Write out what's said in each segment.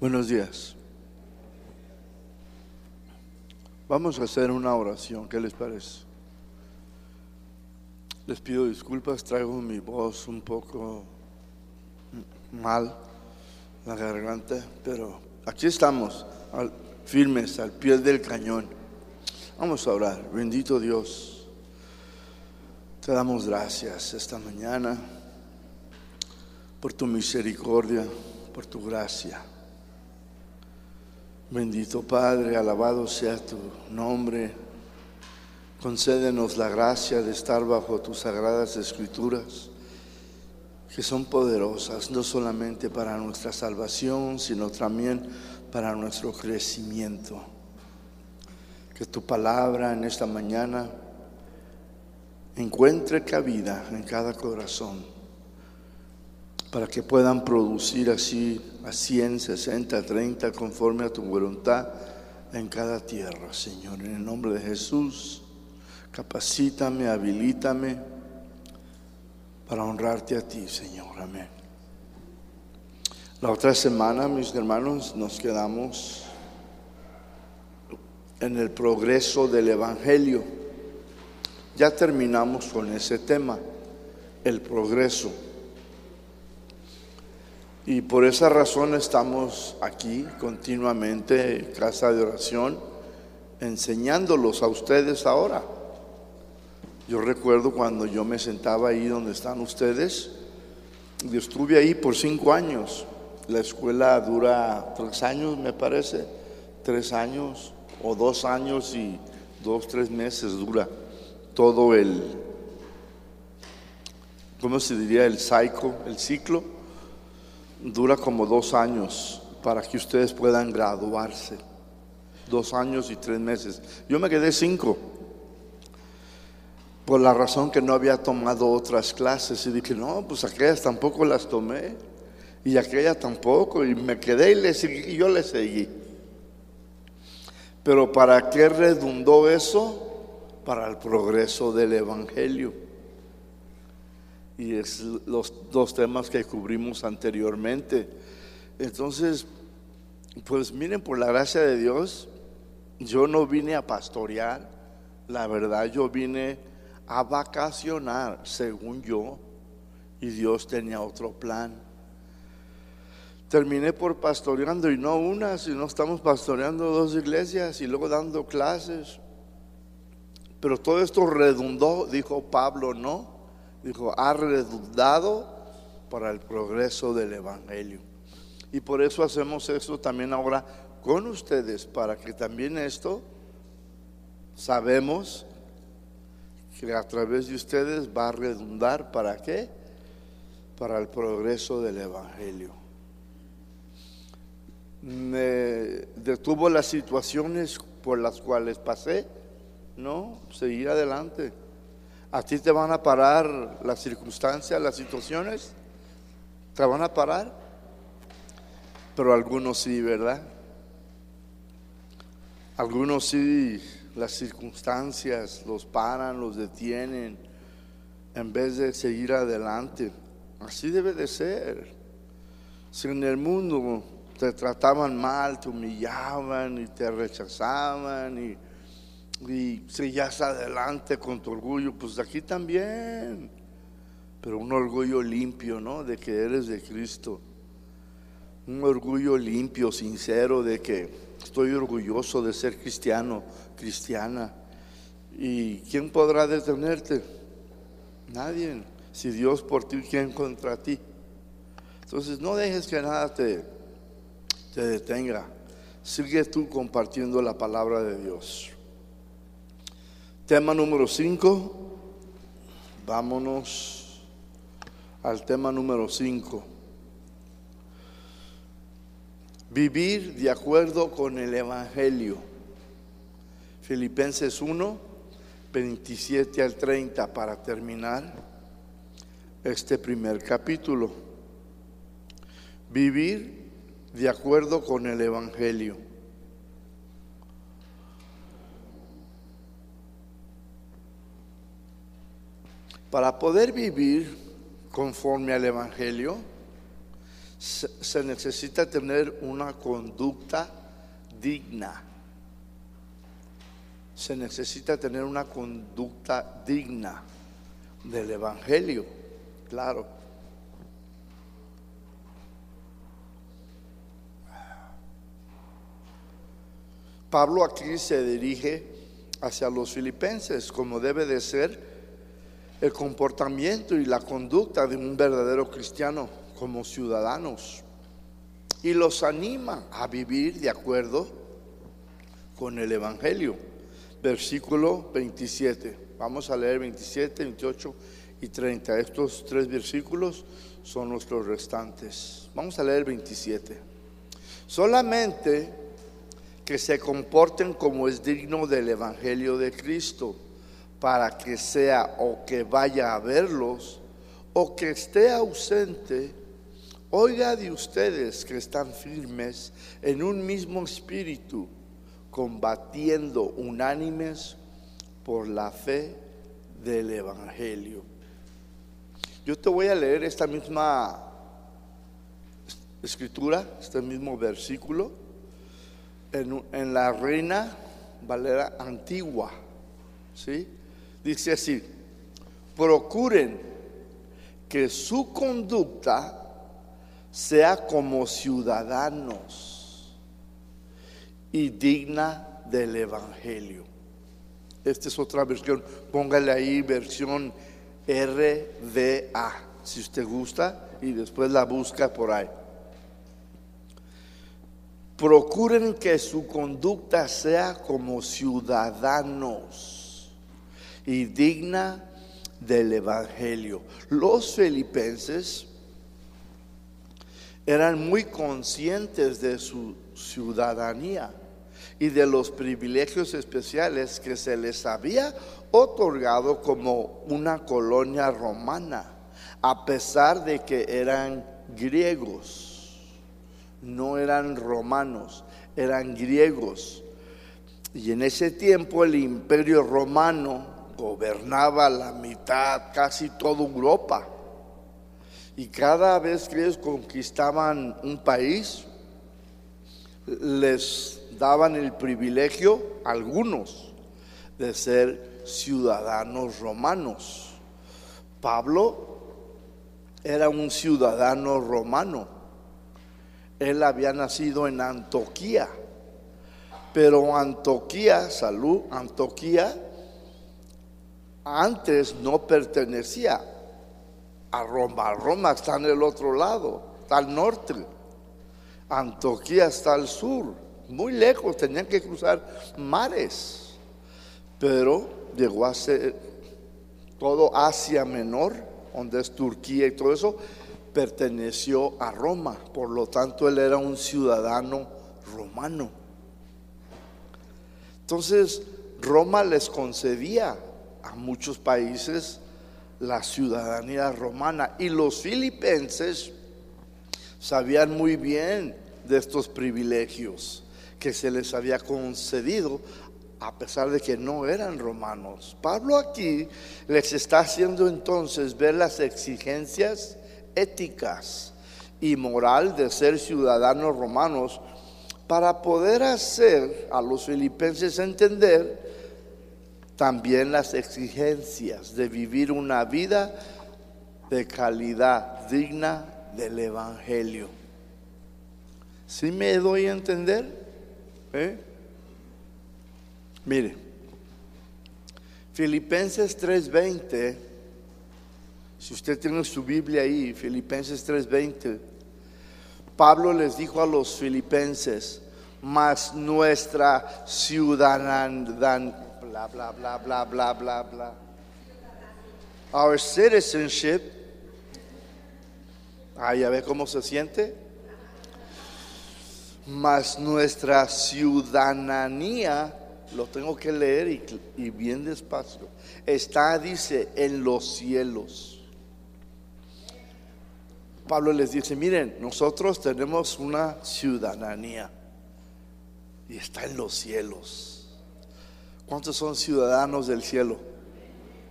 Buenos días. Vamos a hacer una oración, ¿qué les parece? Les pido disculpas, traigo mi voz un poco mal, la garganta, pero aquí estamos, firmes, al pie del cañón. Vamos a orar, bendito Dios. Te damos gracias esta mañana por tu misericordia, por tu gracia. Bendito Padre, alabado sea tu nombre. Concédenos la gracia de estar bajo tus sagradas escrituras, que son poderosas no solamente para nuestra salvación, sino también para nuestro crecimiento. Que tu palabra en esta mañana encuentre cabida en cada corazón para que puedan producir así a 100, 60, 30 conforme a tu voluntad en cada tierra, Señor. En el nombre de Jesús, capacítame, habilítame para honrarte a ti, Señor. Amén. La otra semana, mis hermanos, nos quedamos en el progreso del Evangelio. Ya terminamos con ese tema, el progreso. Y por esa razón estamos aquí continuamente, casa de oración, enseñándolos a ustedes ahora. Yo recuerdo cuando yo me sentaba ahí donde están ustedes, yo estuve ahí por cinco años. La escuela dura tres años, me parece, tres años o dos años y dos, tres meses dura todo el, ¿cómo se diría? El ciclo, el ciclo dura como dos años para que ustedes puedan graduarse. Dos años y tres meses. Yo me quedé cinco. Por la razón que no había tomado otras clases. Y dije, no, pues aquellas tampoco las tomé. Y aquella tampoco. Y me quedé y, le seguí, y yo le seguí. Pero ¿para qué redundó eso? Para el progreso del Evangelio y es los dos temas que cubrimos anteriormente. Entonces, pues miren, por la gracia de Dios, yo no vine a pastorear, la verdad yo vine a vacacionar, según yo, y Dios tenía otro plan. Terminé por pastoreando y no una, sino estamos pastoreando dos iglesias y luego dando clases. Pero todo esto redundó, dijo Pablo, ¿no? Dijo, ha redundado para el progreso del Evangelio. Y por eso hacemos esto también ahora con ustedes, para que también esto sabemos que a través de ustedes va a redundar para qué? Para el progreso del Evangelio. Me detuvo las situaciones por las cuales pasé, no, seguir adelante. ¿A ti te van a parar las circunstancias, las situaciones? ¿Te van a parar? Pero algunos sí, ¿verdad? Algunos sí, las circunstancias los paran, los detienen, en vez de seguir adelante. Así debe de ser. Si en el mundo te trataban mal, te humillaban y te rechazaban y y seguías adelante con tu orgullo, pues aquí también, pero un orgullo limpio, ¿no? De que eres de Cristo. Un orgullo limpio, sincero, de que estoy orgulloso de ser cristiano, cristiana. ¿Y quién podrá detenerte? Nadie. Si Dios por ti, ¿quién contra ti? Entonces no dejes que nada te, te detenga. Sigue tú compartiendo la palabra de Dios. Tema número 5. Vámonos al tema número 5. Vivir de acuerdo con el Evangelio. Filipenses 1, 27 al 30 para terminar este primer capítulo. Vivir de acuerdo con el Evangelio. Para poder vivir conforme al Evangelio, se, necesita tener una conducta digna. Se necesita tener una conducta digna del Evangelio, claro. Pablo aquí se dirige hacia los filipenses como debe de ser el comportamiento y la conducta de un verdadero cristiano como ciudadanos y los anima a vivir de acuerdo con el Evangelio. Versículo 27. Vamos a leer 27, 28 y 30. Estos tres versículos son nuestros restantes. Vamos a leer 27. Solamente que se comporten como es digno del Evangelio de Cristo, para que sea o que vaya a verlos o que esté ausente, oiga de ustedes que están firmes en un mismo espíritu, combatiendo unánimes por la fe del Evangelio. Yo te voy a leer esta misma escritura, este mismo versículo, en, en la Reina Valera Antigua. ¿sí? Dice así, procuren que su conducta sea como ciudadanos y digna del Evangelio. Esta es otra versión, póngale ahí versión RDA, si usted gusta, y después la busca por ahí. Procuren que su conducta sea como ciudadanos y digna del Evangelio. Los filipenses eran muy conscientes de su ciudadanía y de los privilegios especiales que se les había otorgado como una colonia romana, a pesar de que eran griegos no eran romanos, eran griegos. Y en ese tiempo el imperio romano gobernaba la mitad, casi toda Europa. Y cada vez que ellos conquistaban un país, les daban el privilegio, algunos, de ser ciudadanos romanos. Pablo era un ciudadano romano él había nacido en Antoquía, pero Antoquía, salud, Antoquía, antes no pertenecía a Roma. Roma está en el otro lado, está al norte. Antoquía está al sur, muy lejos, tenían que cruzar mares. Pero llegó a ser todo Asia Menor, donde es Turquía y todo eso, perteneció a Roma, por lo tanto él era un ciudadano romano. Entonces Roma les concedía a muchos países la ciudadanía romana y los filipenses sabían muy bien de estos privilegios que se les había concedido a pesar de que no eran romanos. Pablo aquí les está haciendo entonces ver las exigencias éticas y moral de ser ciudadanos romanos para poder hacer a los filipenses entender también las exigencias de vivir una vida de calidad digna del Evangelio. ¿Sí me doy a entender? ¿Eh? Mire, Filipenses 3:20 si usted tiene su Biblia ahí, Filipenses 3:20, Pablo les dijo a los filipenses, mas nuestra ciudadanía, bla, bla, bla, bla, bla, bla, bla. Our citizenship, ah, ya ve cómo se siente. Mas nuestra ciudadanía, lo tengo que leer y, y bien despacio, está, dice, en los cielos. Pablo les dice, miren, nosotros tenemos una ciudadanía y está en los cielos. ¿Cuántos son ciudadanos del cielo?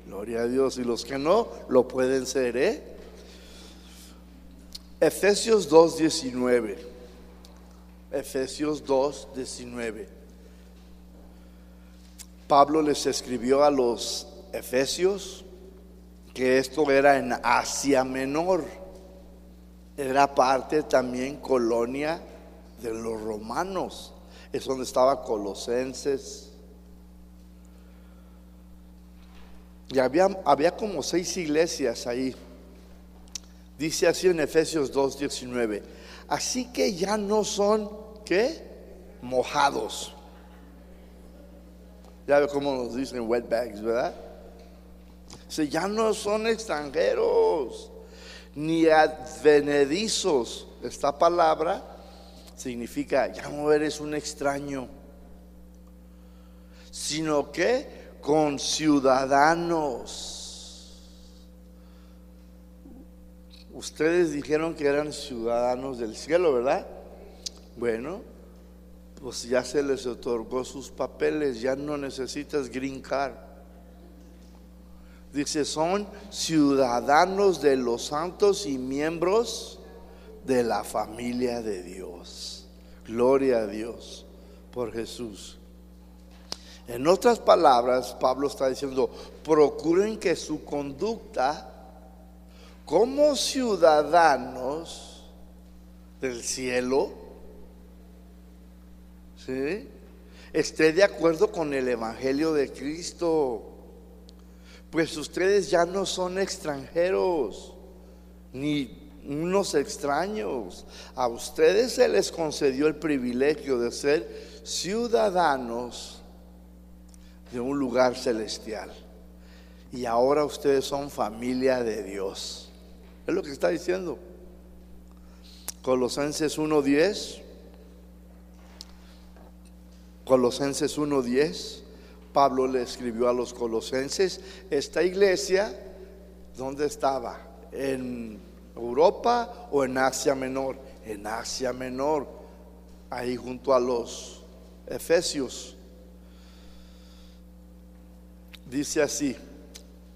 Gloria a Dios. Y los que no, lo pueden ser, ¿eh? Efesios 2.19. Efesios 2.19. Pablo les escribió a los Efesios que esto era en Asia Menor. Era parte también colonia de los romanos. Es donde estaba Colosenses. Y había, había como seis iglesias ahí. Dice así en Efesios 2.19. Así que ya no son, ¿qué? Mojados. Ya ve cómo nos dicen wetbags, ¿verdad? O ya no son extranjeros ni advenedizos. Esta palabra significa, ya no eres un extraño, sino que con ciudadanos. Ustedes dijeron que eran ciudadanos del cielo, ¿verdad? Bueno, pues ya se les otorgó sus papeles, ya no necesitas green card. Dice, son ciudadanos de los santos y miembros de la familia de Dios. Gloria a Dios por Jesús. En otras palabras, Pablo está diciendo, procuren que su conducta como ciudadanos del cielo esté de acuerdo con el Evangelio de Cristo. Pues ustedes ya no son extranjeros, ni unos extraños. A ustedes se les concedió el privilegio de ser ciudadanos de un lugar celestial. Y ahora ustedes son familia de Dios. Es lo que está diciendo. Colosenses 1.10. Colosenses 1.10. Pablo le escribió a los colosenses. Esta iglesia, ¿dónde estaba? ¿En Europa o en Asia Menor? En Asia Menor, ahí junto a los Efesios. Dice así,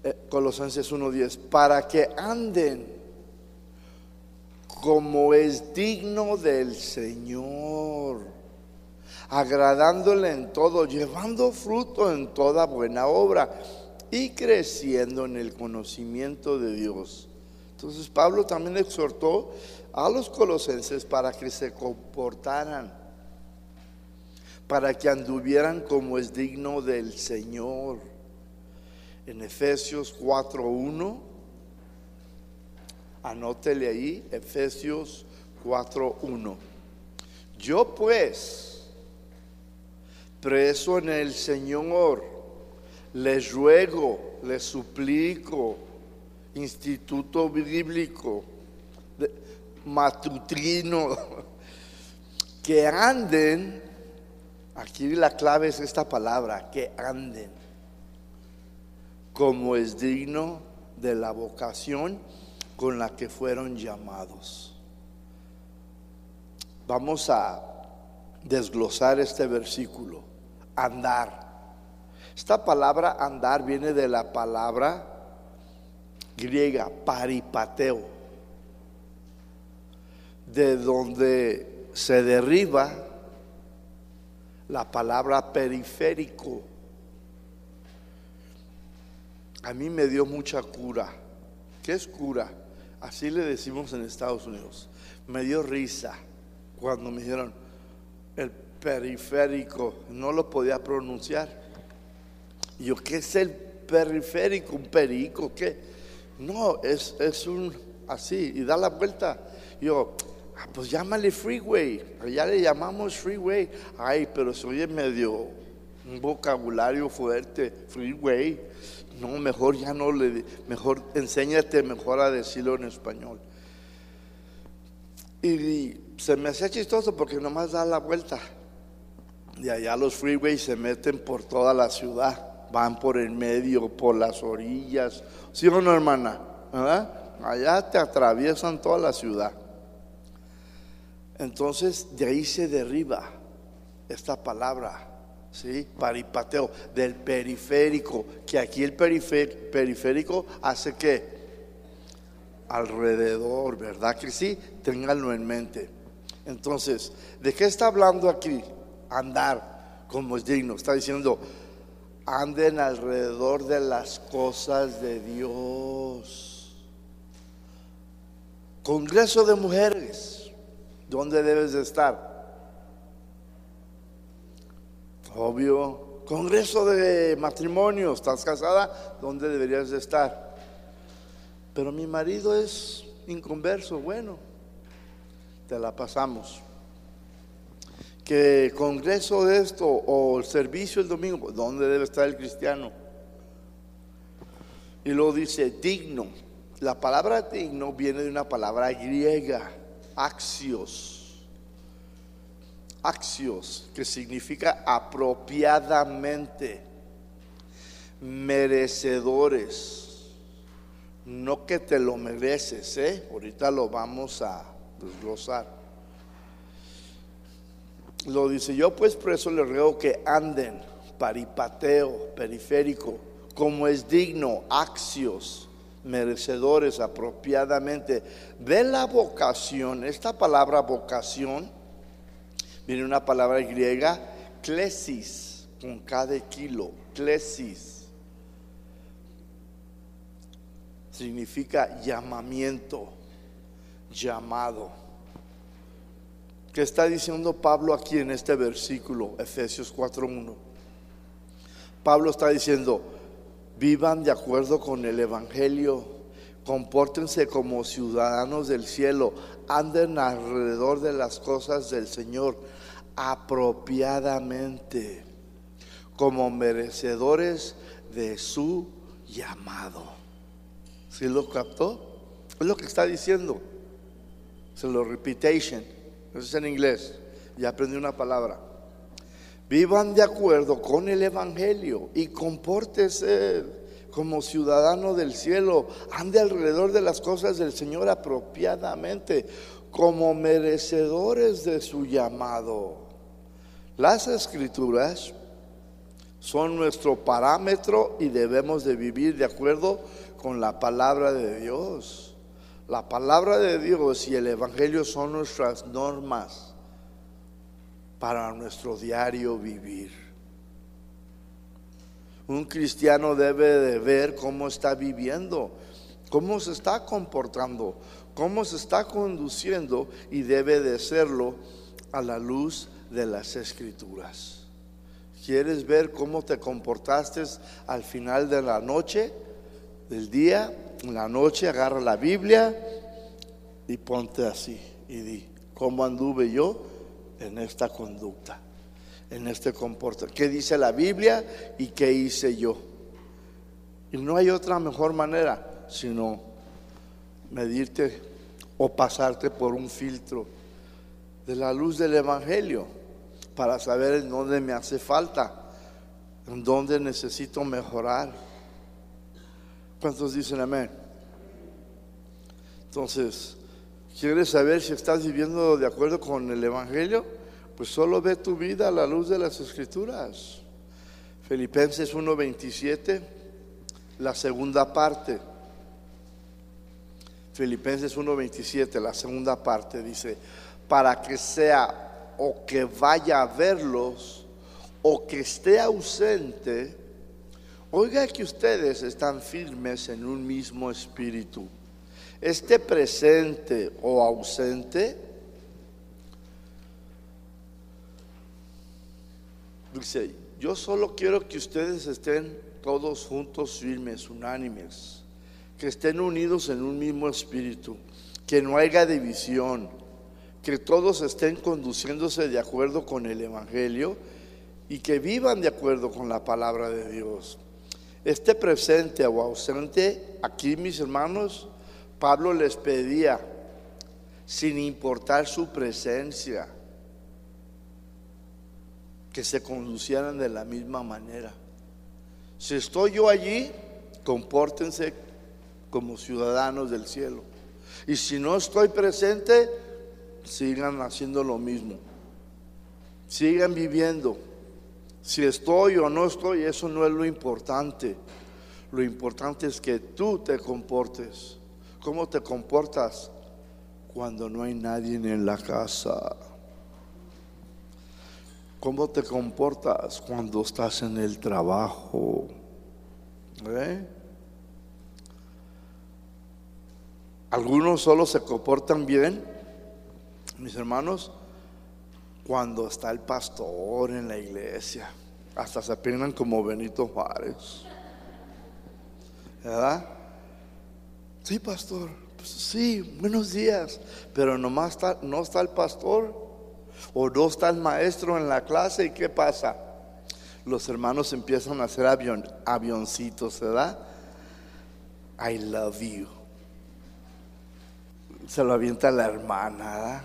eh, Colosenses 1.10, para que anden como es digno del Señor, agradándole en todo, llevando fruto en toda buena obra y creciendo en el conocimiento de Dios. Entonces Pablo también exhortó a los colosenses para que se comportaran, para que anduvieran como es digno del Señor. En Efesios 4.1 Anótele ahí, Efesios 4.1. Yo pues, preso en el Señor, les ruego, les suplico, instituto bíblico, matutino, que anden, aquí la clave es esta palabra, que anden, como es digno de la vocación con la que fueron llamados. Vamos a desglosar este versículo. Andar. Esta palabra andar viene de la palabra griega paripateo, de donde se derriba la palabra periférico. A mí me dio mucha cura. ¿Qué es cura? Así le decimos en Estados Unidos. Me dio risa cuando me dijeron el periférico, no lo podía pronunciar. Y yo, ¿qué es el periférico? ¿Un perico? ¿Qué? No, es, es un así, y da la vuelta. yo, ah, pues llámale freeway, allá le llamamos freeway. Ay, pero soy medio un vocabulario fuerte, freeway. No, mejor ya no le, mejor enséñate mejor a decirlo en español. Y, se me hacía chistoso porque nomás da la vuelta. Y allá los freeways se meten por toda la ciudad, van por el medio, por las orillas. ¿Sí o no, hermana? Allá te atraviesan toda la ciudad. Entonces de ahí se derriba esta palabra ¿sí? Paripateo, del periférico, que aquí el periférico hace que alrededor, ¿verdad que sí? Ténganlo en mente. Entonces, ¿de qué está hablando aquí? Andar como es digno. Está diciendo, anden alrededor de las cosas de Dios. Congreso de mujeres, ¿dónde debes de estar? Obvio. Congreso de matrimonio, ¿estás casada? ¿Dónde deberías de estar? Pero mi marido es inconverso, bueno, te la pasamos. Que congreso de esto o el servicio el domingo, ¿dónde debe estar el cristiano? Y luego dice digno. La palabra digno viene de una palabra griega, axios. Axios, que significa apropiadamente, merecedores. No que te lo mereces, ¿eh? Ahorita lo vamos a desglosar. Lo dice yo, pues por eso les ruego que anden, paripateo, periférico, como es digno, axios, merecedores apropiadamente de la vocación. Esta palabra vocación viene una palabra griega, klesis, con cada kilo, klesis. Significa llamamiento, llamado. ¿Qué está diciendo Pablo aquí en este versículo, Efesios 4.1? Pablo está diciendo, vivan de acuerdo con el Evangelio, compórtense como ciudadanos del cielo, anden alrededor de las cosas del Señor apropiadamente, como merecedores de su llamado. ¿Sí lo captó? Es lo que está diciendo. Se lo repetition. Eso es en inglés. Ya aprendí una palabra. Vivan de acuerdo con el Evangelio y compórtese como ciudadano del cielo. Ande alrededor de las cosas del Señor apropiadamente, como merecedores de su llamado. Las escrituras son nuestro parámetro y debemos de vivir de acuerdo con la palabra de Dios. La palabra de Dios y el Evangelio son nuestras normas para nuestro diario vivir. Un cristiano debe de ver cómo está viviendo, cómo se está comportando, cómo se está conduciendo y debe de serlo a la luz de las escrituras. ¿Quieres ver cómo te comportaste al final de la noche, del día? En la noche agarra la Biblia y ponte así y di, ¿cómo anduve yo en esta conducta? En este comportamiento. ¿Qué dice la Biblia y qué hice yo? Y no hay otra mejor manera sino medirte o pasarte por un filtro de la luz del Evangelio para saber en dónde me hace falta, en dónde necesito mejorar. ¿Cuántos dicen amén? Entonces, ¿quieres saber si estás viviendo de acuerdo con el Evangelio? Pues solo ve tu vida a la luz de las Escrituras. Filipenses 1:27, la segunda parte. Filipenses 1:27, la segunda parte dice, para que sea o que vaya a verlos o que esté ausente, oiga que ustedes están firmes en un mismo espíritu. Esté presente o ausente, dice, yo solo quiero que ustedes estén todos juntos, firmes, unánimes, que estén unidos en un mismo espíritu, que no haya división, que todos estén conduciéndose de acuerdo con el Evangelio y que vivan de acuerdo con la palabra de Dios. Esté presente o ausente, aquí mis hermanos, Pablo les pedía, sin importar su presencia, que se conducieran de la misma manera. Si estoy yo allí, compórtense como ciudadanos del cielo. Y si no estoy presente, sigan haciendo lo mismo. Sigan viviendo. Si estoy o no estoy, eso no es lo importante. Lo importante es que tú te comportes. ¿Cómo te comportas cuando no hay nadie en la casa? ¿Cómo te comportas cuando estás en el trabajo? ¿Eh? Algunos solo se comportan bien, mis hermanos, cuando está el pastor en la iglesia. Hasta se peinan como Benito Juárez. ¿Verdad? Sí, pastor. Pues sí, buenos días. Pero nomás está, no está el pastor o no está el maestro en la clase. ¿Y qué pasa? Los hermanos empiezan a hacer avion, avioncitos, ¿verdad? I love you. Se lo avienta la hermana, ¿verdad?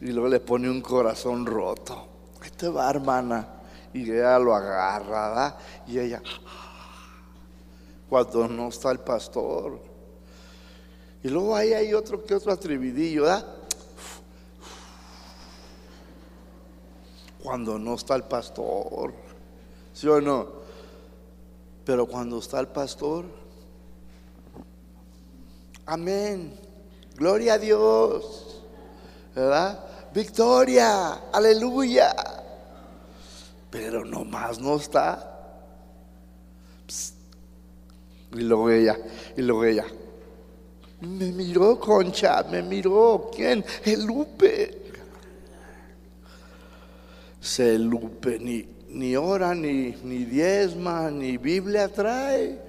Y luego le pone un corazón roto. Ahí te va, hermana. Y ella lo agarra, ¿verdad? Y ella, cuando no está el pastor. Y luego ahí hay otro que otro atrevidillo, ¿verdad? Cuando no está el pastor. ¿Sí o no? Pero cuando está el pastor, amén. Gloria a Dios. ¿Verdad? Victoria, aleluya. Pero nomás no está. Y luego ella, y luego ella. Me miró, Concha, me miró. ¿Quién? El Lupe. Se Lupe ni, ni ora, ni, ni diezma, ni Biblia trae.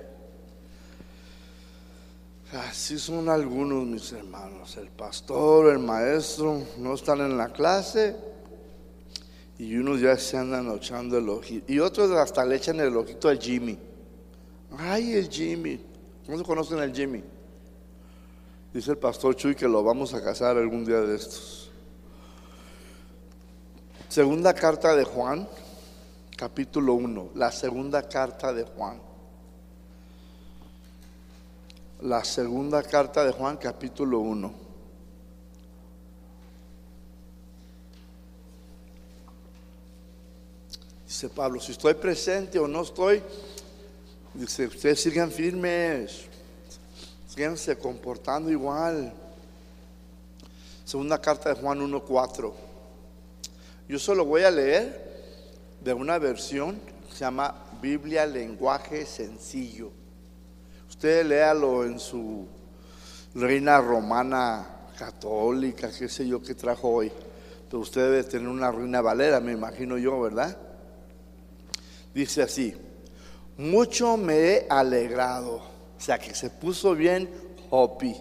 Así son algunos mis hermanos. El pastor, el maestro no están en la clase y unos ya se andan echando el ojito. Y otros hasta le echan el ojito al Jimmy. Ay, el Jimmy. ¿Cómo se conocen al Jimmy? Dice el pastor Chuy que lo vamos a casar algún día de estos. Segunda carta de Juan, capítulo 1. La segunda carta de Juan. La segunda carta de Juan, capítulo 1. Dice Pablo, si estoy presente o no estoy, dice, ustedes sigan firmes, síganse comportando igual. Segunda carta de Juan 1.4. Yo solo voy a leer de una versión que se llama Biblia Lenguaje Sencillo. Usted léalo en su reina romana católica, qué sé yo, que trajo hoy. Pero usted debe tener una reina valera, me imagino yo, ¿verdad? Dice así, mucho me he alegrado, o sea que se puso bien happy,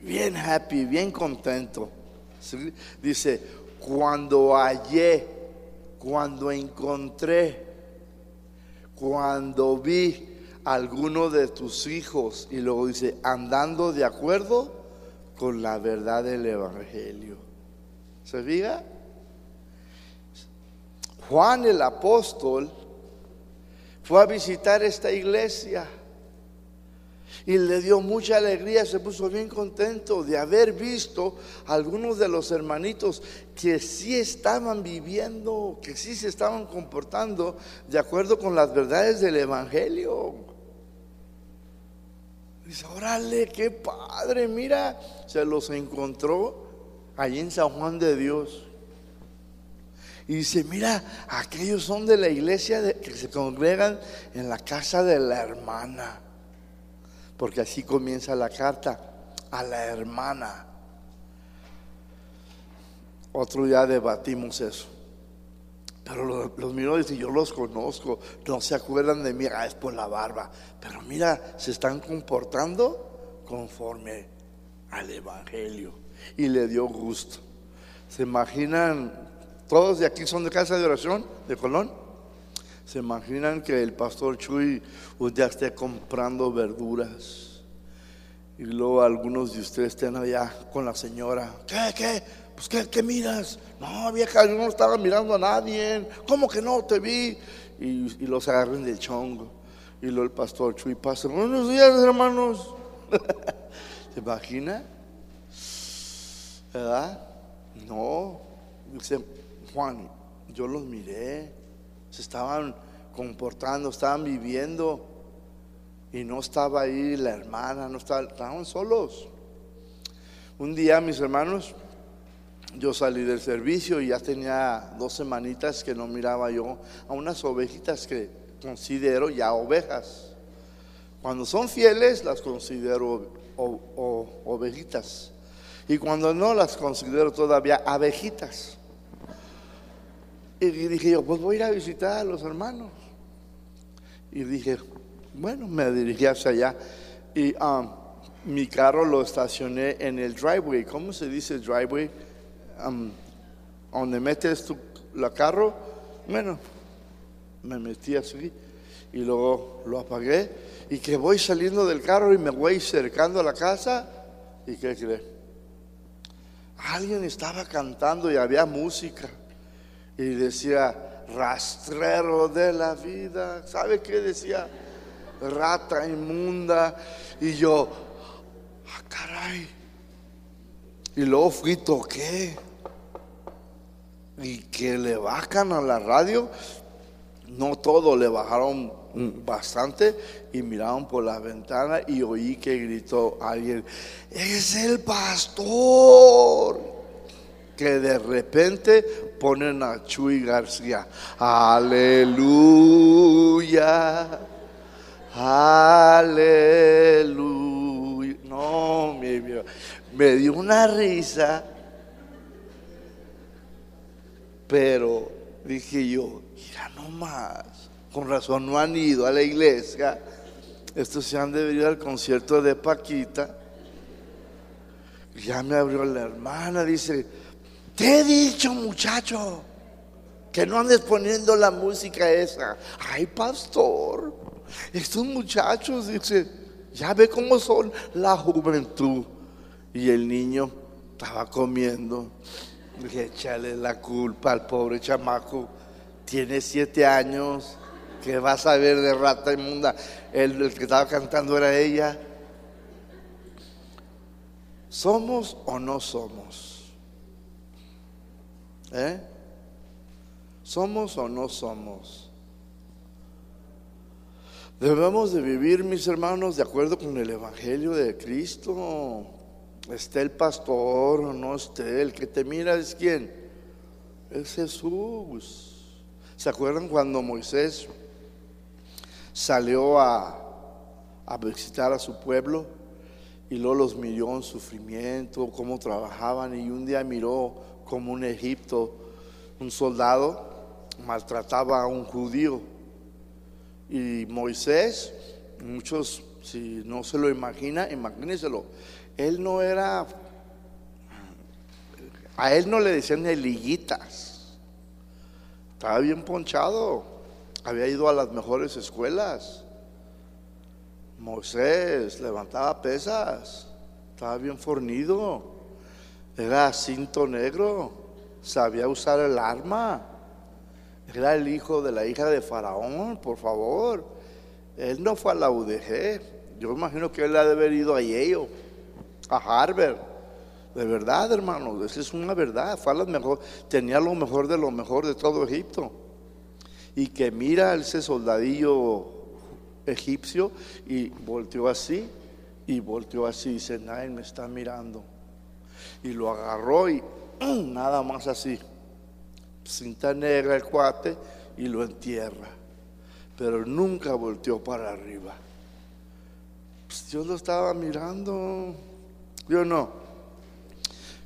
bien happy, bien contento. Dice, cuando hallé, cuando encontré, cuando vi alguno de tus hijos, y luego dice, andando de acuerdo con la verdad del Evangelio. ¿Se fija? Juan el apóstol fue a visitar esta iglesia y le dio mucha alegría, se puso bien contento de haber visto a algunos de los hermanitos que sí estaban viviendo, que sí se estaban comportando de acuerdo con las verdades del Evangelio. Dice, órale, qué padre, mira, se los encontró allí en San Juan de Dios. Y dice, mira, aquellos son de la iglesia que se congregan en la casa de la hermana. Porque así comienza la carta, a la hermana. Otro día debatimos eso. Pero los, los miró y dice, yo los conozco, no se acuerdan de mí, ah, es por la barba. Pero mira, se están comportando conforme al Evangelio. Y le dio gusto. ¿Se imaginan? Todos de aquí son de casa de oración, de Colón. ¿Se imaginan que el pastor Chuy un día esté comprando verduras? Y luego algunos de ustedes estén allá con la señora. ¿Qué, qué? Pues, ¿qué, qué miras? No, vieja, yo no estaba mirando a nadie. ¿Cómo que no te vi? Y, y los agarren del chongo. Y luego el pastor Chuy pasa. Buenos días, hermanos. ¿Se imagina? ¿Verdad? No. Dice Juan, yo los miré. Se estaban comportando, estaban viviendo. Y no estaba ahí la hermana, no estaba, estaban solos. Un día, mis hermanos, yo salí del servicio y ya tenía dos semanitas que no miraba yo a unas ovejitas que considero ya ovejas. Cuando son fieles las considero ovejitas. Y cuando no las considero todavía abejitas. Y dije yo, pues voy a ir a visitar a los hermanos. Y dije, bueno, me dirigí hacia allá. Y um, mi carro lo estacioné en el driveway. ¿Cómo se dice driveway? Um, donde metes tu carro. Bueno, me metí así y luego lo apagué. Y que voy saliendo del carro y me voy acercando a la casa. ¿Y qué cree? Alguien estaba cantando y había música. Y decía, rastrero de la vida. ¿Sabe qué decía? Rata inmunda. Y yo, ah, caray. Y luego fui, toqué. Y que le bajan a la radio. No todo, le bajaron bastante y miraron por la ventana y oí que gritó alguien, es el pastor. Que de repente ponen a Chuy García, aleluya, aleluya. No, me, me dio una risa, pero dije yo, mira nomás con razón no han ido a la iglesia. Estos se han debido al concierto de Paquita. Ya me abrió la hermana, dice, te he dicho muchacho, que no andes poniendo la música esa. Ay, pastor, estos muchachos, dice, ya ve cómo son la juventud. Y el niño estaba comiendo. Dije, échale la culpa al pobre chamaco. Tiene siete años que vas a ver de rata inmunda. El que estaba cantando era ella. ¿Somos o no somos? ¿Eh? ¿Somos o no somos? Debemos de vivir, mis hermanos, de acuerdo con el Evangelio de Cristo. Esté el pastor o no esté, el que te mira es quién? Es Jesús. ¿Se acuerdan cuando Moisés salió a, visitar a su pueblo y luego los miró en sufrimiento, cómo trabajaban y un día miró como un Egipto, un soldado maltrataba a un judío. Y Moisés, muchos, si no se lo imagina, imagínenselo, él no era, a él no le decían liguitas, estaba bien ponchado había ido a las mejores escuelas. Moisés levantaba pesas, estaba bien fornido, era cinto negro, sabía usar el arma, era el hijo de la hija de Faraón, por favor. Él no fue a la UDG, yo imagino que él ha de haber ido a Yale, a Harvard. De verdad, hermano, esa es una verdad. Fue a mejor, tenía lo mejor de lo mejor de todo Egipto y que mira ese soldadillo egipcio y volteó así y volteó así y dice, nadie me está mirando. Y lo agarró y nada más así, cinta negra el cuate y lo entierra. Pero nunca volteó para arriba. Pues Dios lo estaba mirando. Yo no.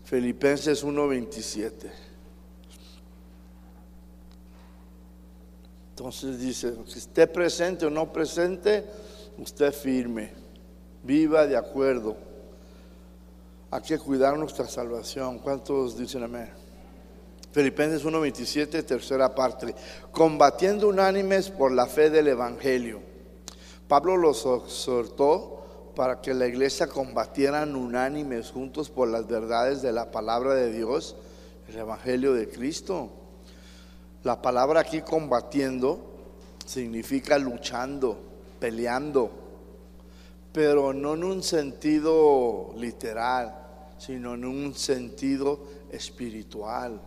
Filipenses 1.27. Entonces dice, si esté presente o no presente, usted firme, viva de acuerdo. Hay que cuidar nuestra salvación. ¿Cuántos dicen amén? Filipenses 1:27, tercera parte. Combatiendo unánimes por la fe del Evangelio. Pablo los exhortó para que la iglesia combatieran unánimes juntos por las verdades de la palabra de Dios, el Evangelio de Cristo. La palabra aquí combatiendo significa luchando, peleando, pero no en un sentido literal, sino en un sentido espiritual.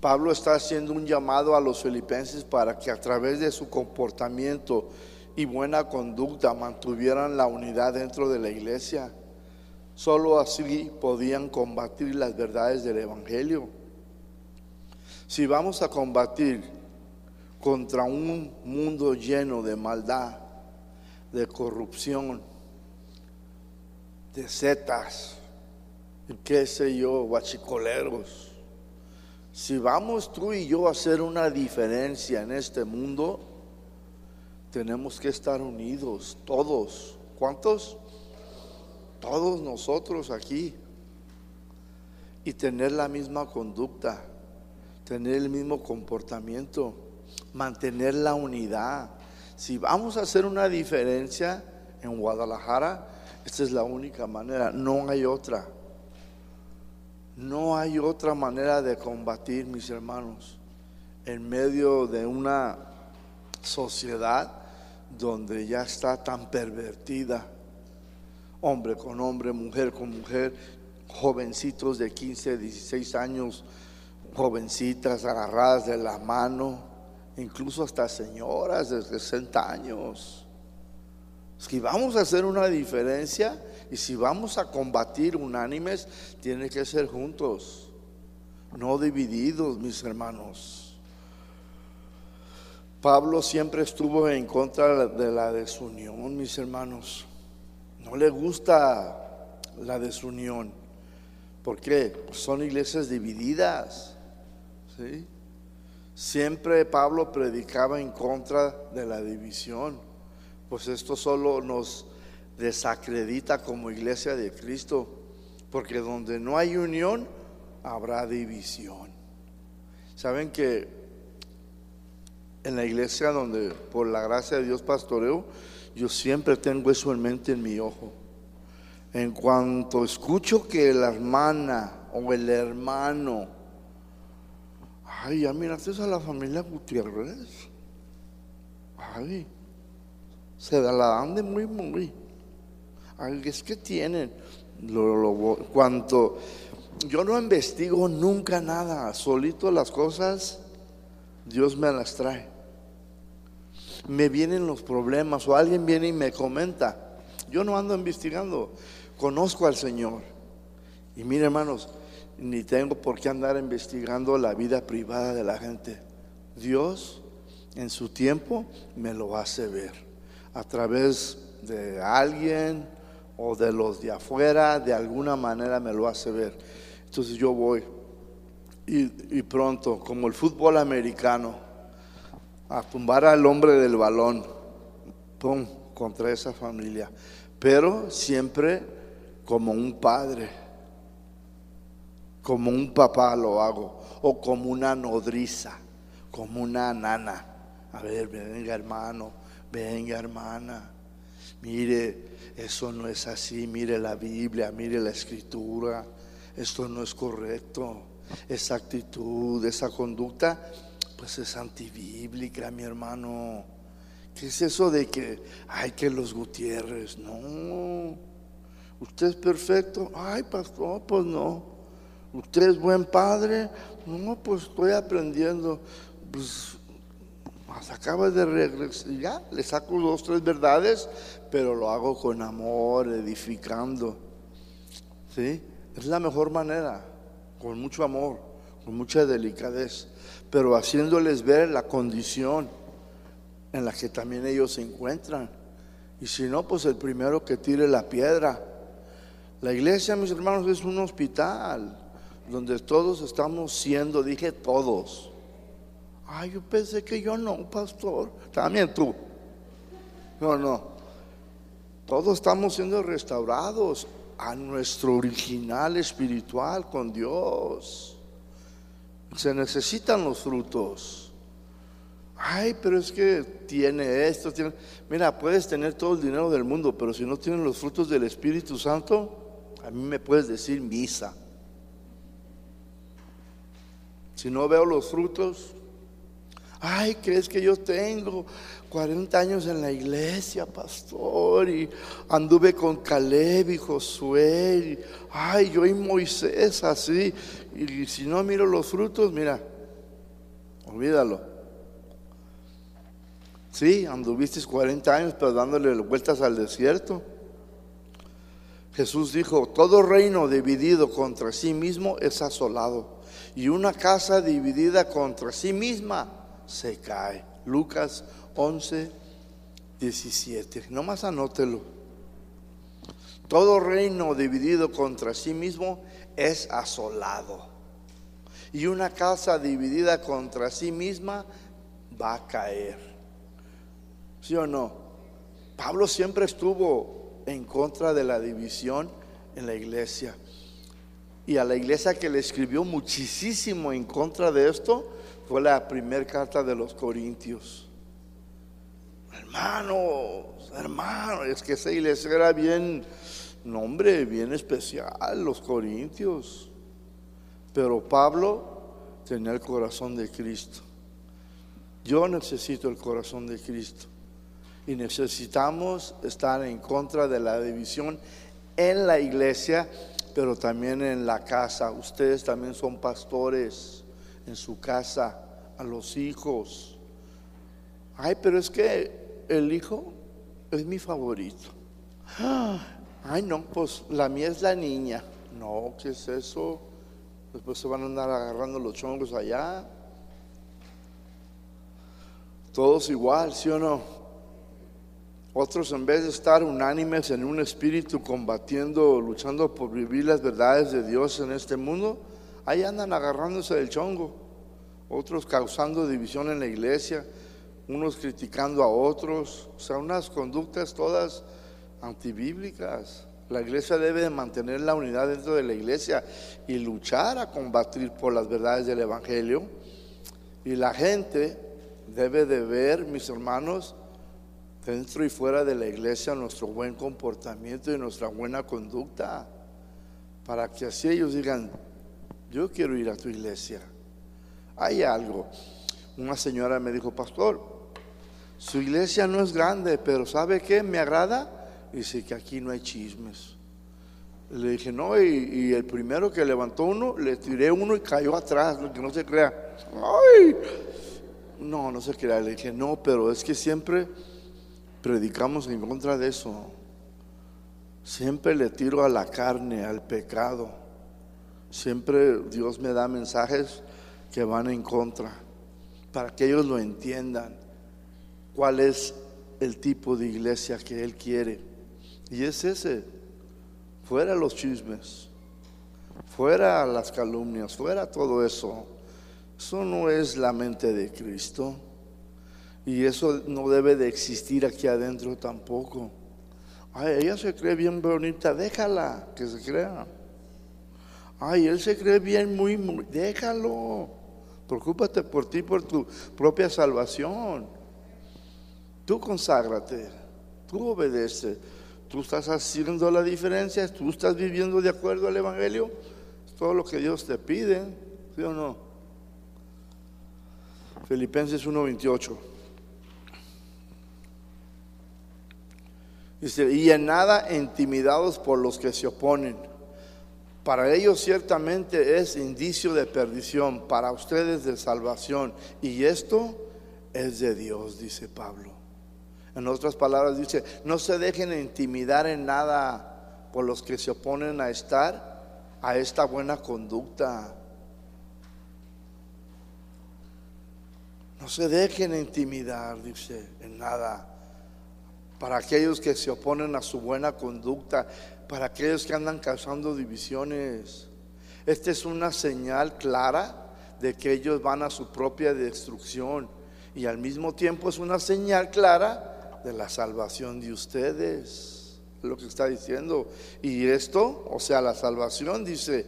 Pablo está haciendo un llamado a los filipenses para que a través de su comportamiento y buena conducta mantuvieran la unidad dentro de la iglesia. Solo así podían combatir las verdades del Evangelio. Si vamos a combatir contra un mundo lleno de maldad, de corrupción, de setas, qué sé yo, guachicoleros. Si vamos tú y yo a hacer una diferencia en este mundo, tenemos que estar unidos, todos. ¿Cuántos? Todos nosotros aquí. Y tener la misma conducta, tener el mismo comportamiento, mantener la unidad. Si vamos a hacer una diferencia en Guadalajara, esta es la única manera, no hay otra. No hay otra manera de combatir, mis hermanos, en medio de una sociedad donde ya está tan pervertida, hombre con hombre, mujer con mujer, jovencitos de 15, 16 años, jovencitas agarradas de la mano, incluso hasta señoras de 60 años. Si vamos a hacer una diferencia, y si vamos a combatir unánimes, tiene que ser juntos, no divididos, mis hermanos. Pablo siempre estuvo en contra de la desunión, mis hermanos. No le gusta la desunión. ¿Por qué? Son iglesias divididas. ¿sí? Siempre Pablo predicaba en contra de la división. Pues esto solo nos desacredita como iglesia de Cristo, porque donde no hay unión, habrá división. Saben que en la iglesia donde por la gracia de Dios pastoreo, yo siempre tengo eso en mente en mi ojo. En cuanto escucho que la hermana o el hermano, ay, ya miraste a la familia Gutiérrez, ay, se la dan de muy, muy es que tienen. Lo, cuanto yo no investigo nunca nada, solito las cosas, Dios me las trae. Me vienen los problemas o alguien viene y me comenta. Yo no ando investigando, conozco al Señor. Y mire hermanos, ni tengo por qué andar investigando la vida privada de la gente. Dios en su tiempo me lo hace ver a través de alguien o de los de afuera, de alguna manera me lo hace ver. Entonces yo voy y, pronto, como el fútbol americano, a tumbar al hombre del balón, pum, contra esa familia. Pero siempre como un padre, como un papá lo hago, o como una nodriza, como una nana. A ver, venga hermano, venga hermana, mire, eso no es así, mire la Biblia, mire la escritura, esto no es correcto, esa actitud, esa conducta, pues es antibíblica, mi hermano. ¿Qué es eso de que, ay, que los Gutiérrez? No, usted es perfecto, ay, pastor, pues no. Usted es buen padre, no, pues estoy aprendiendo. Pues acaba de regresar, ya, le saco dos, tres verdades, pero lo hago con amor, edificando. ¿Sí? Es la mejor manera, con mucho amor, con mucha delicadez, pero haciéndoles ver la condición en la que también ellos se encuentran. Y si no, pues el primero que tire la piedra. La iglesia, mis hermanos, es un hospital donde todos estamos siendo, dije todos. Ay, yo pensé que yo no, pastor. También tú. No, no. Todos estamos siendo restaurados a nuestro original espiritual con Dios. Se necesitan los frutos. Ay, pero es que tiene esto, tiene... Mira, puedes tener todo el dinero del mundo, pero si no tienes los frutos del Espíritu Santo, a mí me puedes decir misa. Si no veo los frutos, ay, ¿crees que yo tengo 40 años en la iglesia, pastor, y anduve con Caleb y Josué, y, ay, yo y Moisés así, y si no miro los frutos, mira, olvídalo. Sí, anduviste 40 años, pero dándole vueltas al desierto. Jesús dijo, todo reino dividido contra sí mismo es asolado y una casa dividida contra sí misma se cae. Lucas 11, 17. Nomás anótelo. Todo reino dividido contra sí mismo es asolado. Y una casa dividida contra sí misma va a caer. ¿Sí o no? Pablo siempre estuvo en contra de la división en la iglesia. Y a la iglesia que le escribió muchísimo en contra de esto fue la primera carta de los Corintios. Hermanos, hermanos, es que esa iglesia era bien, nombre, bien especial, los Corintios. Pero Pablo tenía el corazón de Cristo. Yo necesito el corazón de Cristo. Y necesitamos estar en contra de la división en la iglesia, pero también en la casa. Ustedes también son pastores en su casa, a los hijos. Ay, pero es que el hijo es mi favorito. Ay, no, pues la mía es la niña. No, ¿qué es eso? Después se van a andar agarrando los chongos allá. Todos igual, ¿sí o no? Otros en vez de estar unánimes en un espíritu combatiendo, luchando por vivir las verdades de Dios en este mundo, ahí andan agarrándose del chongo. Otros causando división en la iglesia, unos criticando a otros, o sea, unas conductas todas antibíblicas. La iglesia debe de mantener la unidad dentro de la iglesia y luchar a combatir por las verdades del Evangelio. Y la gente debe de ver, mis hermanos, dentro y fuera de la iglesia, nuestro buen comportamiento y nuestra buena conducta, para que así ellos digan, yo quiero ir a tu iglesia. Hay algo. Una señora me dijo, pastor, su iglesia no es grande, pero ¿sabe qué? Me agrada Dice que aquí no hay chismes. Le dije, no, y, el primero que levantó uno, le tiré uno y cayó atrás, que no se crea. ¡Ay! No, no se crea. Le dije, no, pero es que siempre predicamos en contra de eso. Siempre le tiro a la carne, al pecado. Siempre Dios me da mensajes que van en contra, para que ellos lo entiendan, cuál es el tipo de iglesia que Él quiere. Y es ese, fuera los chismes, fuera las calumnias, fuera todo eso. Eso no es la mente de Cristo. Y eso no debe de existir aquí adentro tampoco. Ay, ella se cree bien bonita, déjala que se crea. Ay, él se cree bien, muy, muy, déjalo. Preocúpate por ti, por tu propia salvación. Tú conságrate, tú obedece. Tú estás haciendo la diferencia, tú estás viviendo de acuerdo al Evangelio, es todo lo que Dios te pide, ¿sí o no? Filipenses 1:28. Dice, y en nada intimidados por los que se oponen. Para ellos ciertamente es indicio de perdición, para ustedes de salvación. Y esto es de Dios, dice Pablo. En otras palabras dice, no se dejen intimidar en nada por los que se oponen a estar a esta buena conducta. No se dejen intimidar, dice, en nada. Para aquellos que se oponen a su buena conducta, para aquellos que andan causando divisiones. Esta es una señal clara de que ellos van a su propia destrucción. Y al mismo tiempo es una señal clara de la salvación de ustedes. Lo que está diciendo. Y esto, o sea, la salvación, dice,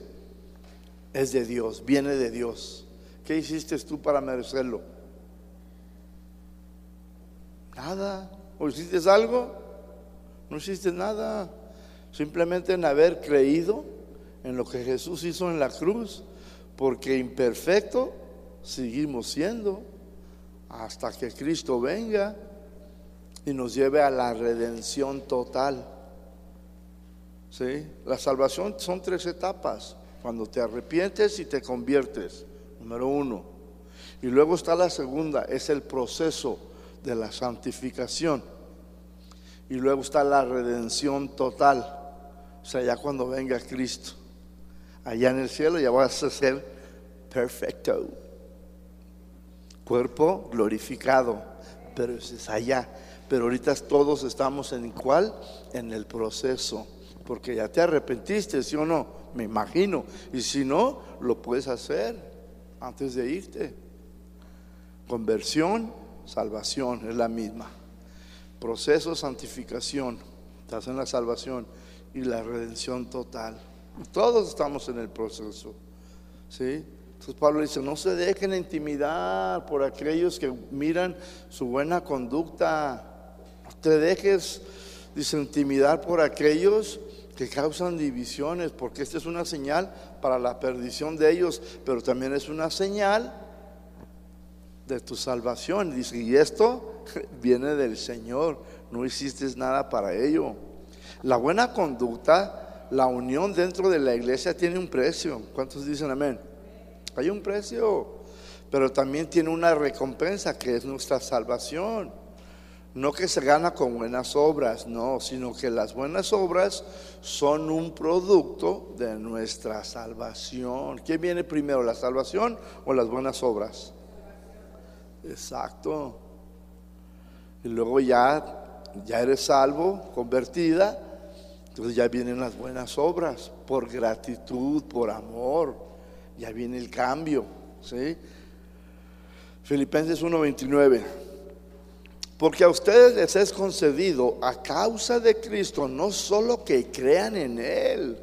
es de Dios, viene de Dios. ¿Qué hiciste tú para merecerlo? Nada. ¿O hiciste algo? No hiciste nada. Simplemente en haber creído en lo que Jesús hizo en la cruz, porque imperfecto seguimos siendo hasta que Cristo venga y nos lleve a la redención total. ¿Sí? La salvación son tres etapas. Cuando te arrepientes y te conviertes, número uno. Y luego está la segunda, es el proceso de la santificación. Y luego está la redención total. O sea, ya cuando venga Cristo, allá en el cielo ya vas a ser perfecto. Cuerpo glorificado, pero es allá. Pero ahorita todos estamos en cuál? En el proceso. Porque ya te arrepentiste, ¿sí o no? Me imagino. Y si no, lo puedes hacer antes de irte. Conversión, salvación, es la misma. Proceso, santificación, estás en la salvación y la redención total. Todos estamos en el proceso. ¿Sí? Entonces Pablo dice, no se dejen intimidar por aquellos que miran su buena conducta. Te dejes, dice, intimidar por aquellos que causan divisiones, porque esta es una señal para la perdición de ellos, pero también es una señal de tu salvación. Dice, y esto viene del Señor, no hiciste nada para ello. La buena conducta, la unión dentro de la iglesia tiene un precio. ¿Cuántos dicen amén? Hay un precio, pero también tiene una recompensa que es nuestra salvación. No que se gana con buenas obras, no, sino que las buenas obras son un producto de nuestra salvación. ¿Quién viene primero, la salvación o las buenas obras? Exacto. Y luego ya, ya eres salvo, convertida, entonces ya vienen las buenas obras, por gratitud, por amor, ya viene el cambio. ¿sí? Filipenses 1:29. Porque a ustedes les es concedido a causa de Cristo no solo que crean en Él,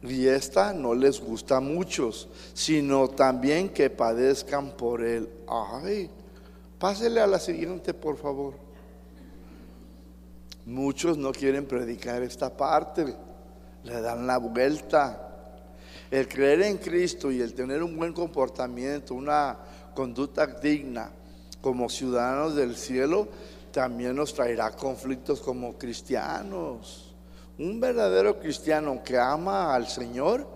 y esta no les gusta a muchos, sino también que padezcan por Él. Ay, pásele a la siguiente, por favor. Muchos no quieren predicar esta parte, le dan la vuelta. El creer en Cristo y el tener un buen comportamiento, una conducta digna como ciudadanos del cielo, también nos traerá conflictos como cristianos. Un verdadero cristiano que ama al Señor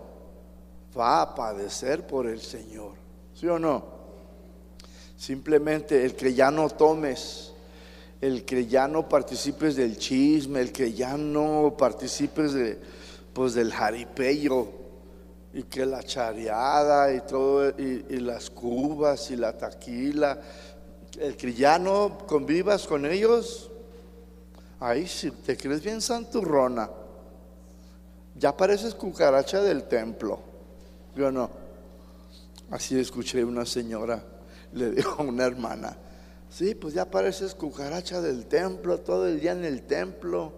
va a padecer por el Señor. ¿Sí o no? Simplemente el que ya no tomes, el que ya no participes del chisme, el que ya no participes de, pues, del jaripello y que la chareada y todo, y, y las cubas y la taquila, el que ya no convivas con ellos, Ahí si te crees bien santurrona. Ya pareces cucaracha del templo. Yo no. Así escuché una señora, le dijo a una hermana, sí, pues ya pareces cucaracha del templo, todo el día en el templo.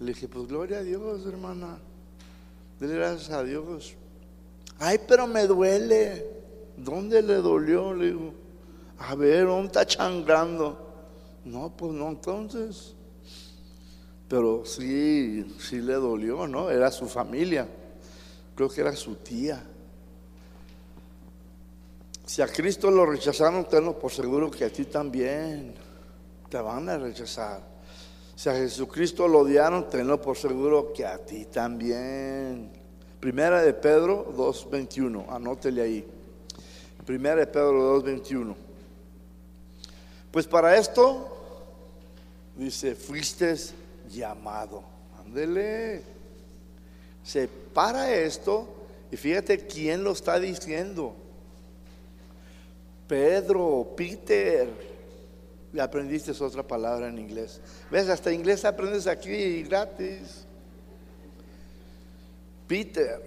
Le dije, pues gloria a Dios, hermana. Dile gracias a Dios. Ay, pero me duele. ¿Dónde le dolió? Le digo, a ver, ¿dónde está changrando? No, pues no, entonces. Pero sí, sí le dolió, ¿no? Era su familia. Creo que era su tía. Si a Cristo lo rechazaron, tenlo por seguro que a ti también te van a rechazar. Si a Jesucristo lo odiaron, tenlo por seguro que a ti también. Primera de Pedro 2.21, anótele ahí. Primera de Pedro 2.21. Pues para esto, dice, fuiste llamado. Ándele. Se para esto y fíjate quién lo está diciendo. Pedro, Peter. Aprendiste otra palabra en inglés. ¿Ves? Hasta inglés aprendes aquí gratis. Peter.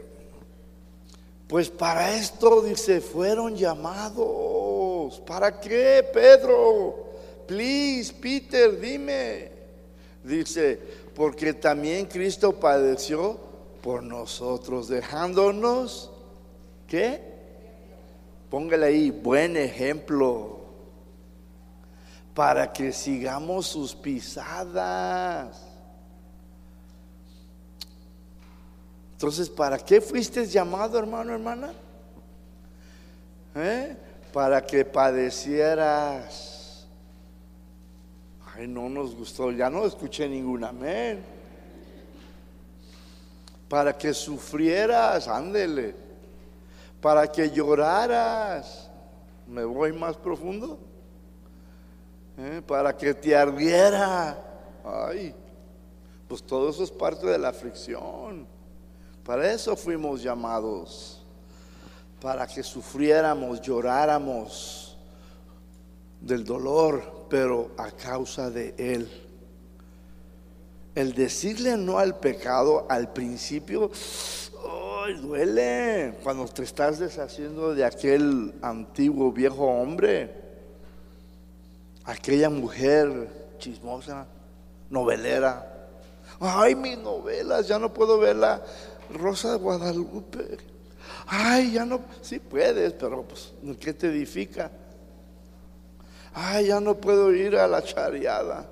Pues para esto, dice, fueron llamados. ¿Para qué, Pedro? Please, Peter, dime. Dice, porque también Cristo padeció por nosotros, dejándonos, ¿qué? Póngale ahí, buen ejemplo, para que sigamos sus pisadas. Entonces, ¿para qué fuiste llamado, hermano, hermana? ¿Eh? Para que padecieras Ay, no nos gustó, ya no escuché ningún amén. Para que sufrieras, ándele. Para que lloraras. ¿Me voy más profundo? ¿Eh? Para que te ardiera. Ay, Pues todo eso es parte de la aflicción. Para eso fuimos llamados, para que sufriéramos, lloráramos del dolor, pero a causa de Él. El decirle no al pecado al principio, ¡ay, duele! Cuando te estás deshaciendo de aquel antiguo viejo hombre, aquella mujer chismosa, novelera. Ay, mis novelas, ya no puedo verla. Rosa de Guadalupe. Ay, ya no, sí puedes, pero pues, ¿qué te edifica? Ay, ya no puedo ir a la chariada.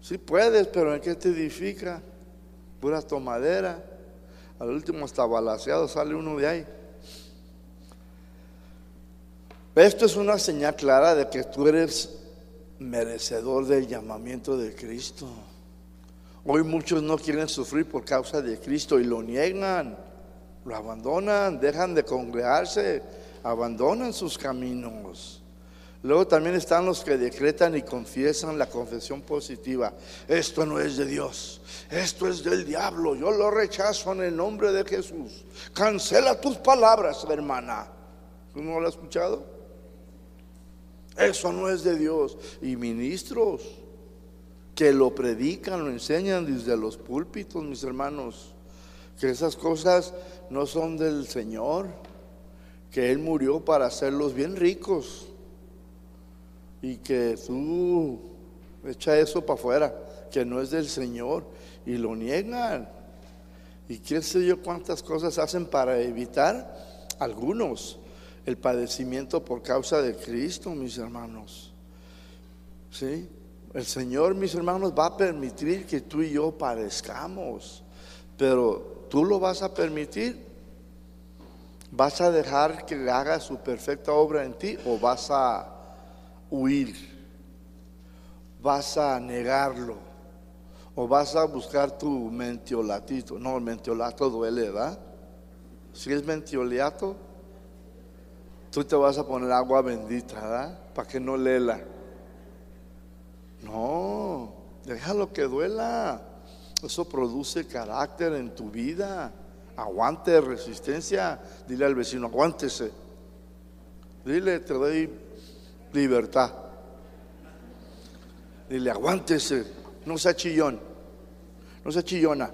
Sí puedes, pero ¿en qué te edifica? Pura tomadera. Al último hasta balaseado sale uno de ahí. Esto es una señal clara de que tú eres merecedor del llamamiento de Cristo. Hoy muchos no quieren sufrir por causa de Cristo y lo niegan, lo abandonan, dejan de congregarse, abandonan sus caminos. Luego también están los que decretan y confiesan la confesión positiva. Esto no es de Dios, esto es del diablo. Yo lo rechazo en el nombre de Jesús. Cancela tus palabras, hermana. ¿Tú no lo has escuchado? Eso no es de Dios. Y ministros que lo predican, lo enseñan desde los púlpitos, mis hermanos, que esas cosas no son del Señor, que Él murió para hacerlos bien ricos y que tú echa eso para afuera, que no es del Señor y lo niegan. Y qué sé yo cuántas cosas hacen para evitar algunos el padecimiento por causa de Cristo, mis hermanos. ¿Sí? El Señor, mis hermanos, va a permitir que tú y yo padezcamos, pero tú lo vas a permitir. ¿Vas a dejar que haga su perfecta obra en ti o vas a huir? ¿Vas a negarlo? ¿O vas a buscar tu mentiolatito? No, el mentiolato duele, ¿verdad? Si es mentiolato, tú te vas a poner agua bendita, ¿verdad? Para que no lela. No, déjalo que duela. Eso produce carácter en tu vida. Aguante, resistencia. Dile al vecino, aguántese. Dile, te doy libertad. Dile, aguántese. No sea chillón. No sea chillona.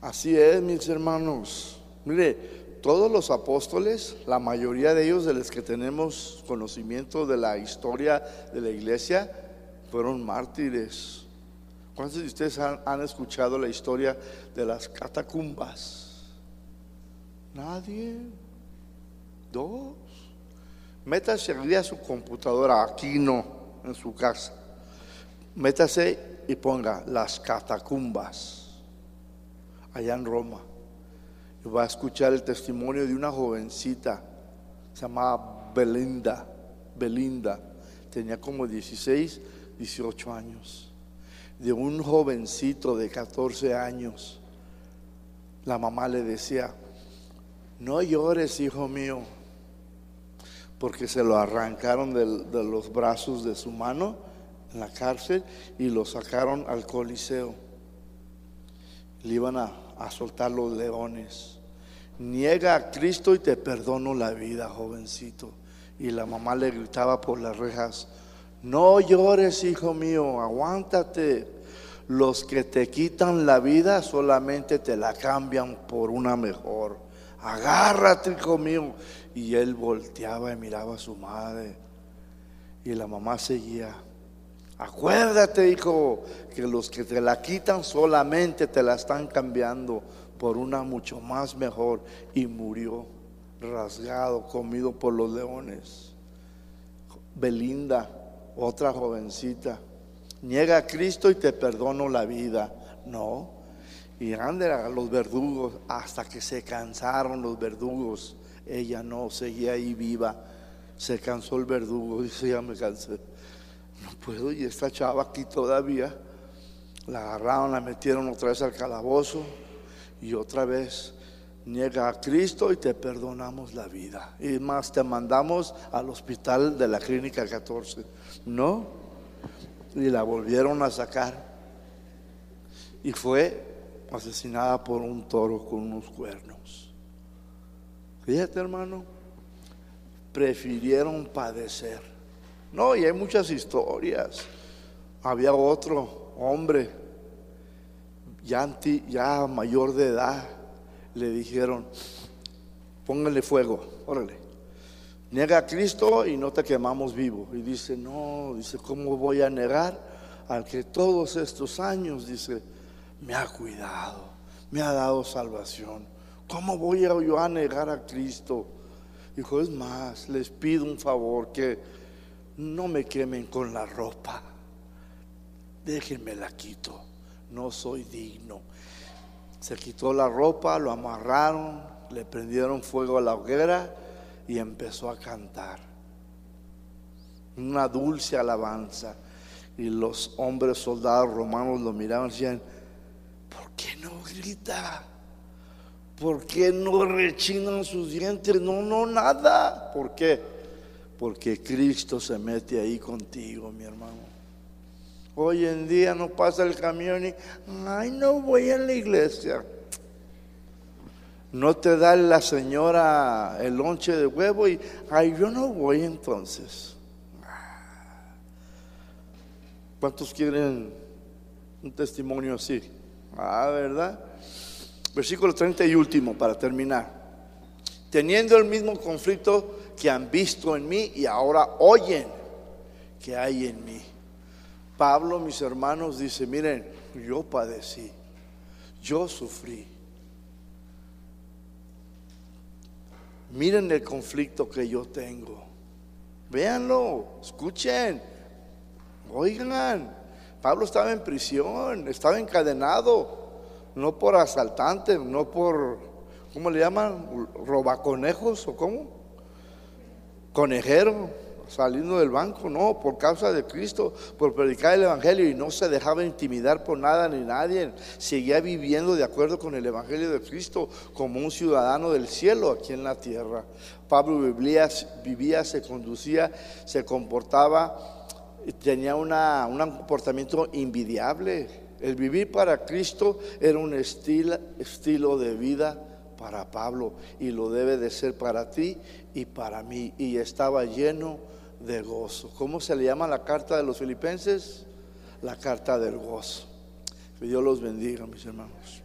Así es, mis hermanos. Mire, todos los apóstoles, la mayoría de ellos de los que tenemos conocimiento de la historia de la iglesia, fueron mártires. ¿Cuántos de ustedes han, escuchado la historia de las catacumbas? Nadie. Dos. Métase a su computadora, aquí no, en su casa. Métase y ponga las catacumbas, allá en Roma. Y va a escuchar el testimonio de una jovencita, se llamaba Belinda. Belinda, tenía como 16 18 años, de un jovencito de 14 años. La mamá le decía, no llores, hijo mío, porque se lo arrancaron de, los brazos de su mano en la cárcel y lo sacaron al coliseo. Le iban a, a soltar los leones. Niega a Cristo y te perdono la vida, jovencito. Y la mamá le gritaba por las rejas, no llores, hijo mío, aguántate. Los que te quitan la vida solamente te la cambian por una mejor. Agárrate, hijo mío. Y él volteaba y miraba a su madre. Y la mamá seguía. Acuérdate, hijo, que los que te la quitan solamente te la están cambiando por una mucho más mejor. Y murió rasgado, comido por los leones. Belinda otra jovencita, niega a Cristo y te perdono la vida. No. Y ande a los verdugos hasta que se cansaron los verdugos. Ella no, seguía ahí viva. Se cansó el verdugo, dice, ya me cansé. No puedo, y esta chava aquí todavía. La agarraron, la metieron otra vez al calabozo y otra vez niega a Cristo y te perdonamos la vida. Y más, te mandamos al hospital de la clínica 14. No. Y la volvieron a sacar. y fue asesinada por un toro con unos cuernos. Fíjate, hermano, prefirieron padecer. No, y hay muchas historias. Había otro hombre, ya, ya mayor de edad, le dijeron, póngale fuego, órale. Niega a Cristo y no te quemamos vivo. Y dice, no, dice, ¿cómo voy a negar al que todos estos años, dice, me ha cuidado, me ha dado salvación? ¿Cómo voy a yo a negar a Cristo? Dijo, es más, les pido un favor que no me quemen con la ropa. Déjenme la quito. No soy digno. Se quitó la ropa, lo amarraron, le prendieron fuego a la hoguera y empezó a cantar. Una dulce alabanza. Y los hombres soldados romanos lo miraban y decían, ¿por qué no grita? ¿Por qué no rechinan sus dientes? No, no, nada. ¿Por qué? Porque Cristo se mete ahí contigo, mi hermano. Hoy en día no pasa el camión y, ay, no voy a la iglesia. No te da la señora el lonche de huevo y, ay, yo no voy entonces. ¿Cuántos quieren un testimonio así? Ah, ¿verdad? Versículo 30 y último para terminar. Teniendo el mismo conflicto que han visto en mí y ahora oyen que hay en mí. Pablo, mis hermanos, dice, miren, yo padecí, yo sufrí. Miren el conflicto que yo tengo. Véanlo, escuchen, oigan. Pablo estaba en prisión, estaba encadenado, no por asaltante, no por, ¿cómo le llaman? ¿Robaconejos o cómo? Conejero saliendo del banco, no, por causa de Cristo, por predicar el Evangelio y no se dejaba intimidar por nada ni nadie, seguía viviendo de acuerdo con el Evangelio de Cristo como un ciudadano del cielo aquí en la tierra. Pablo vivía, vivía se conducía, se comportaba, tenía una, un comportamiento invidiable. El vivir para Cristo era un estilo, estilo de vida para Pablo y lo debe de ser para ti y para mí. Y estaba lleno de gozo. ¿Cómo se le llama la carta de los filipenses? La carta del gozo. Que Dios los bendiga, mis hermanos.